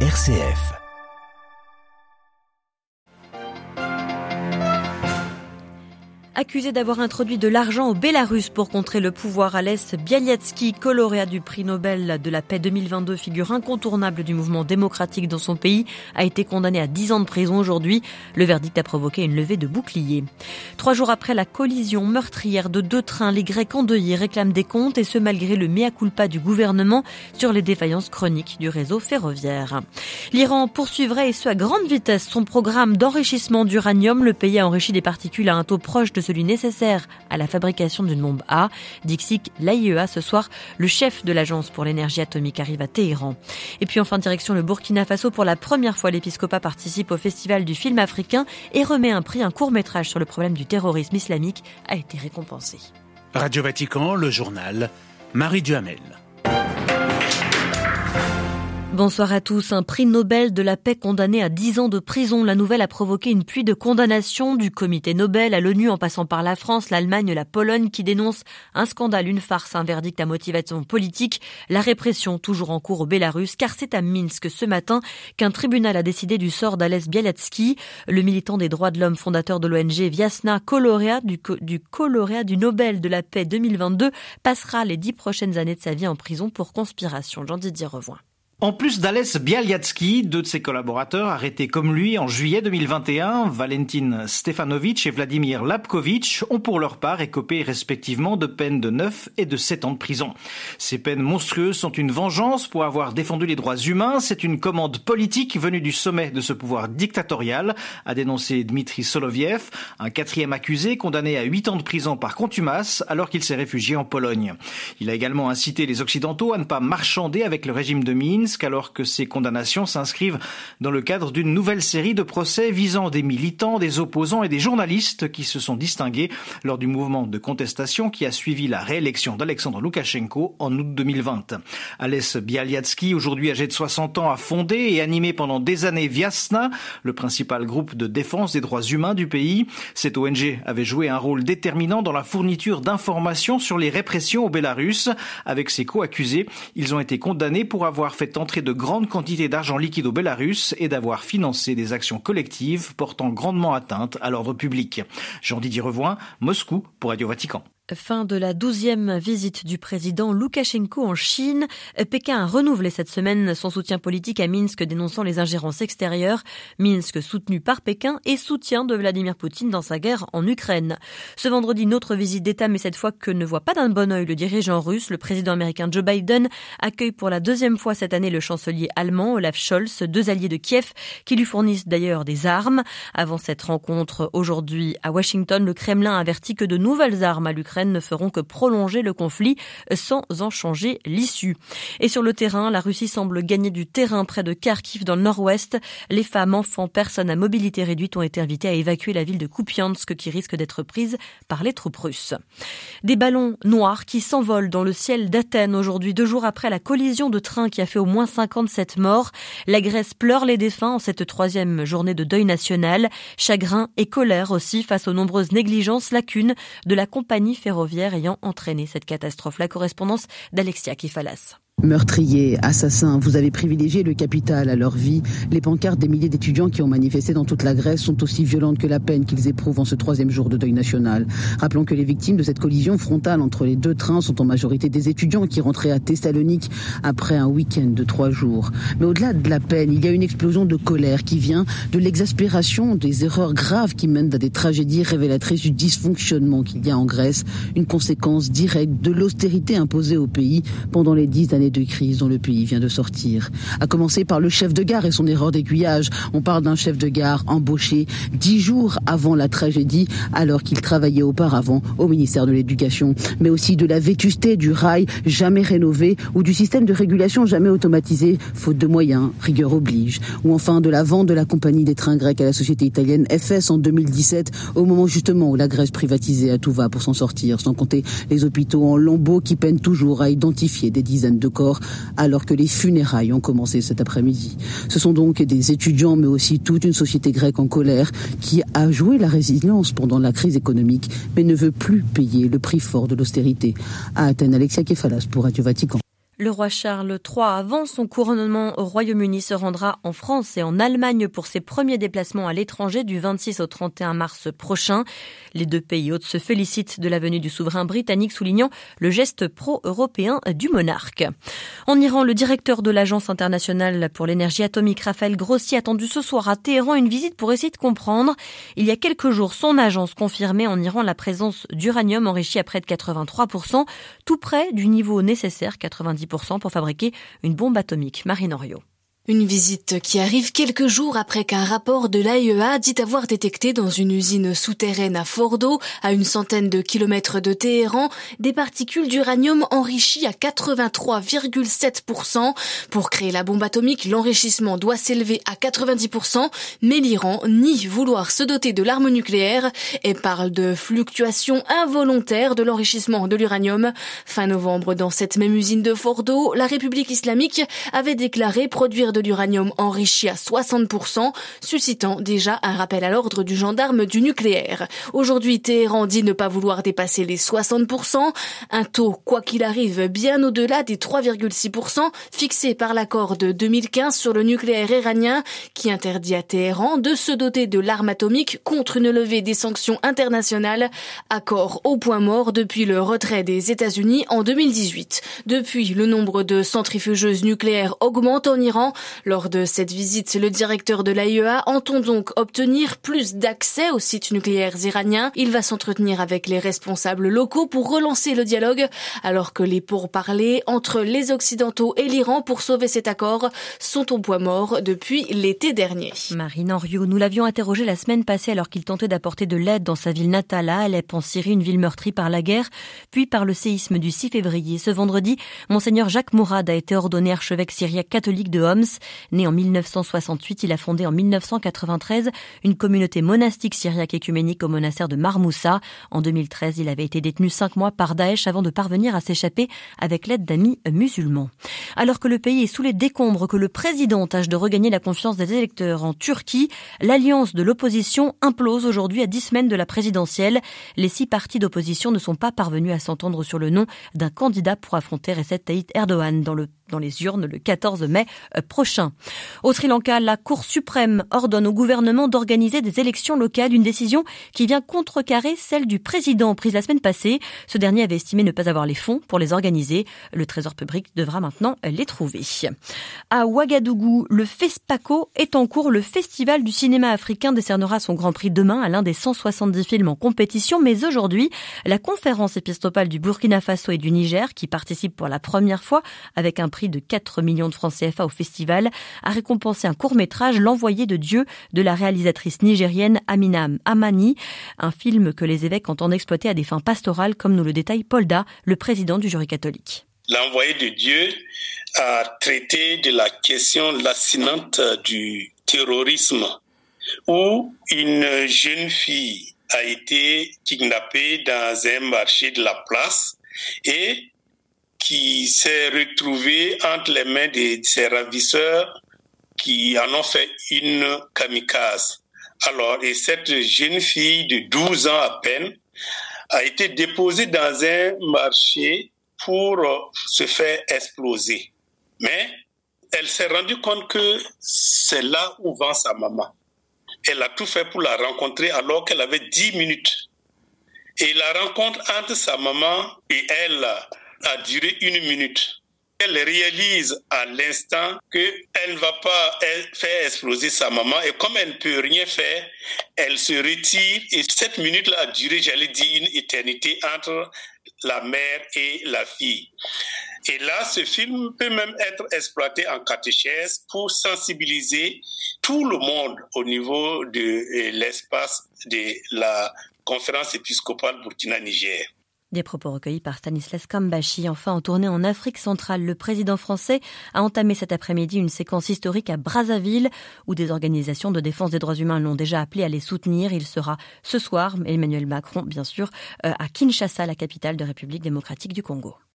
RCF. Accusé d'avoir introduit de l'argent au Bélarus pour contrer le pouvoir à l'Est, Bialyatsky, lauréat du prix Nobel de la paix 2022, figure incontournable du mouvement démocratique dans son pays, a été condamné à 10 ans de prison aujourd'hui. Le verdict a provoqué une levée de boucliers. Trois jours après la collision meurtrière de deux trains, les Grecs endeuillés réclament des comptes et ce malgré le mea culpa du gouvernement sur les défaillances chroniques du réseau ferroviaire. L'Iran poursuivrait et ce à grande vitesse son programme d'enrichissement d'uranium. Le pays a enrichi des particules à un taux proche de celui nécessaire à la fabrication d'une bombe A. Dixik l'AIEA ce soir, le chef de l'agence pour l'énergie atomique arrive à Téhéran. Et puis enfin direction le Burkina Faso pour la première fois l'épiscopat participe au festival du film africain et remet un prix un court-métrage sur le problème du terrorisme islamique a été récompensé. Radio Vatican, le journal Marie Duhamel. Bonsoir à tous. Un prix Nobel de la paix condamné à 10 ans de prison. La nouvelle a provoqué une pluie de condamnations du comité Nobel à l'ONU en passant par la France, l'Allemagne, la Pologne qui dénoncent un scandale, une farce, un verdict à motivation politique, la répression toujours en cours au Bélarus car c'est à Minsk ce matin qu'un tribunal a décidé du sort d'Alès Bialatsky, le militant des droits de l'homme fondateur de l'ONG Viasna, coloréat du, coloréat du Nobel de la paix 2022, passera les dix prochaines années de sa vie en prison pour conspiration. Jean-Didier Revoin. En plus d'Alès Bialyatsky, deux de ses collaborateurs arrêtés comme lui en juillet 2021, Valentin Stefanovic et Vladimir Lapkovitch, ont pour leur part écopé respectivement de peines de 9 et de 7 ans de prison. Ces peines monstrueuses sont une vengeance pour avoir défendu les droits humains. C'est une commande politique venue du sommet de ce pouvoir dictatorial, a dénoncé Dmitri Soloviev, un quatrième accusé condamné à 8 ans de prison par contumace alors qu'il s'est réfugié en Pologne. Il a également incité les Occidentaux à ne pas marchander avec le régime de Mine alors que ces condamnations s'inscrivent dans le cadre d'une nouvelle série de procès visant des militants, des opposants et des journalistes qui se sont distingués lors du mouvement de contestation qui a suivi la réélection d'Alexandre Loukachenko en août 2020. Alès Bialyatsky, aujourd'hui âgé de 60 ans, a fondé et animé pendant des années Viasna, le principal groupe de défense des droits humains du pays. Cette ONG avait joué un rôle déterminant dans la fourniture d'informations sur les répressions au Bélarus. Avec ses co-accusés, ils ont été condamnés pour avoir fait entrer de grandes quantités d'argent liquide au Bélarus et d'avoir financé des actions collectives portant grandement atteinte à l'ordre public. Jean-Didier Revoin, Moscou pour Radio Vatican. Fin de la douzième visite du président Loukachenko en Chine. Pékin a renouvelé cette semaine son soutien politique à Minsk dénonçant les ingérences extérieures. Minsk soutenu par Pékin et soutien de Vladimir Poutine dans sa guerre en Ukraine. Ce vendredi, une autre visite d'État, mais cette fois que ne voit pas d'un bon oeil le dirigeant russe. Le président américain Joe Biden accueille pour la deuxième fois cette année le chancelier allemand Olaf Scholz, deux alliés de Kiev qui lui fournissent d'ailleurs des armes. Avant cette rencontre aujourd'hui à Washington, le Kremlin avertit que de nouvelles armes à l'Ukraine ne feront que prolonger le conflit sans en changer l'issue. Et sur le terrain, la Russie semble gagner du terrain près de Kharkiv dans le nord-ouest. Les femmes, enfants, personnes à mobilité réduite ont été invitées à évacuer la ville de Kupiansk qui risque d'être prise par les troupes russes. Des ballons noirs qui s'envolent dans le ciel d'Athènes aujourd'hui, deux jours après la collision de train qui a fait au moins 57 morts. La Grèce pleure les défunts en cette troisième journée de deuil national. Chagrin et colère aussi face aux nombreuses négligences, lacunes de la compagnie ferroviaire ayant entraîné cette catastrophe. La correspondance d'Alexia Kifalas. Meurtriers, assassins, vous avez privilégié le capital à leur vie. Les pancartes des milliers d'étudiants qui ont manifesté dans toute la Grèce sont aussi violentes que la peine qu'ils éprouvent en ce troisième jour de deuil national. Rappelons que les victimes de cette collision frontale entre les deux trains sont en majorité des étudiants qui rentraient à Thessalonique après un week-end de trois jours. Mais au-delà de la peine, il y a une explosion de colère qui vient de l'exaspération des erreurs graves qui mènent à des tragédies révélatrices du dysfonctionnement qu'il y a en Grèce, une conséquence directe de l'austérité imposée au pays pendant les dix années de crise dont le pays vient de sortir. À commencer par le chef de gare et son erreur d'aiguillage. On parle d'un chef de gare embauché dix jours avant la tragédie, alors qu'il travaillait auparavant au ministère de l'Éducation. Mais aussi de la vétusté du rail jamais rénové ou du système de régulation jamais automatisé, faute de moyens, rigueur oblige. Ou enfin de la vente de la compagnie des trains grecs à la société italienne FS en 2017, au moment justement où la Grèce privatisait à tout va pour s'en sortir, sans compter les hôpitaux en lambeaux qui peinent toujours à identifier des dizaines de alors que les funérailles ont commencé cet après-midi. Ce sont donc des étudiants, mais aussi toute une société grecque en colère qui a joué la résilience pendant la crise économique, mais ne veut plus payer le prix fort de l'austérité. À Athènes, Alexia Kefalas pour Radio Vatican. Le roi Charles III, avant son couronnement au Royaume-Uni, se rendra en France et en Allemagne pour ses premiers déplacements à l'étranger du 26 au 31 mars prochain. Les deux pays hôtes se félicitent de la venue du souverain britannique, soulignant le geste pro-européen du monarque. En Iran, le directeur de l'Agence internationale pour l'énergie atomique, Raphaël Grossi, attendu ce soir à Téhéran une visite pour essayer de comprendre. Il y a quelques jours, son agence confirmait en Iran la présence d'uranium enrichi à près de 83%, tout près du niveau nécessaire, 90 pour fabriquer une bombe atomique. Marine Oriot. Une visite qui arrive quelques jours après qu'un rapport de l'AIEA dit avoir détecté dans une usine souterraine à Fordo, à une centaine de kilomètres de Téhéran, des particules d'uranium enrichies à 83,7%. Pour créer la bombe atomique, l'enrichissement doit s'élever à 90%, mais l'Iran nie vouloir se doter de l'arme nucléaire et parle de fluctuations involontaires de l'enrichissement de l'uranium. Fin novembre, dans cette même usine de Fordo, la République islamique avait déclaré produire de l'uranium enrichi à 60%, suscitant déjà un rappel à l'ordre du gendarme du nucléaire. Aujourd'hui, Téhéran dit ne pas vouloir dépasser les 60%, un taux, quoi qu'il arrive, bien au-delà des 3,6% fixés par l'accord de 2015 sur le nucléaire iranien qui interdit à Téhéran de se doter de l'arme atomique contre une levée des sanctions internationales, accord au point mort depuis le retrait des États-Unis en 2018. Depuis, le nombre de centrifugeuses nucléaires augmente en Iran, lors de cette visite, le directeur de l'AIEA entend donc obtenir plus d'accès aux sites nucléaires iraniens. Il va s'entretenir avec les responsables locaux pour relancer le dialogue, alors que les pourparlers entre les Occidentaux et l'Iran pour sauver cet accord sont au point mort depuis l'été dernier. Marine Henriot, nous l'avions interrogé la semaine passée alors qu'il tentait d'apporter de l'aide dans sa ville natale à Alep en Syrie, une ville meurtrie par la guerre, puis par le séisme du 6 février. Ce vendredi, Monseigneur Jacques Mourad a été ordonné archevêque syriaque catholique de Homs. Né en 1968, il a fondé en 1993 une communauté monastique syriaque écuménique au monastère de Marmoussa. En 2013, il avait été détenu cinq mois par Daesh avant de parvenir à s'échapper avec l'aide d'amis musulmans. Alors que le pays est sous les décombres, que le président tâche de regagner la confiance des électeurs en Turquie, l'alliance de l'opposition implose aujourd'hui à dix semaines de la présidentielle. Les six partis d'opposition ne sont pas parvenus à s'entendre sur le nom d'un candidat pour affronter Recep Tayyip Erdogan dans le dans les urnes le 14 mai euh, prochain. Au Sri Lanka, la Cour suprême ordonne au gouvernement d'organiser des élections locales, une décision qui vient contrecarrer celle du président prise la semaine passée. Ce dernier avait estimé ne pas avoir les fonds pour les organiser. Le Trésor public devra maintenant les trouver. À Ouagadougou, le FESPACO est en cours. Le Festival du cinéma africain décernera son grand prix demain à l'un des 170 films en compétition. Mais aujourd'hui, la conférence épiscopale du Burkina Faso et du Niger, qui participe pour la première fois avec un prix de 4 millions de francs CFA au festival, a récompensé un court-métrage L'envoyé de Dieu de la réalisatrice nigérienne Amina Amani, un film que les évêques entendent exploiter à des fins pastorales, comme nous le détaille Polda, le président du jury catholique. L'envoyé de Dieu a traité de la question lancinante du terrorisme, où une jeune fille a été kidnappée dans un marché de la place et qui s'est retrouvé entre les mains de ses ravisseurs qui en ont fait une kamikaze. Alors, et cette jeune fille de 12 ans à peine a été déposée dans un marché pour se faire exploser. Mais elle s'est rendue compte que c'est là où vend sa maman. Elle a tout fait pour la rencontrer alors qu'elle avait 10 minutes. Et la rencontre entre sa maman et elle a duré une minute. Elle réalise à l'instant qu'elle ne va pas faire exploser sa maman et comme elle ne peut rien faire, elle se retire et cette minute-là a duré, j'allais dire, une éternité entre la mère et la fille. Et là, ce film peut même être exploité en catéchèse pour sensibiliser tout le monde au niveau de l'espace de la conférence épiscopale Burkina-Niger. Des propos recueillis par Stanislas Kambashi. Enfin, en tournée en Afrique centrale, le président français a entamé cet après-midi une séquence historique à Brazzaville, où des organisations de défense des droits humains l'ont déjà appelé à les soutenir. Il sera ce soir, Emmanuel Macron, bien sûr, euh, à Kinshasa, la capitale de République démocratique du Congo.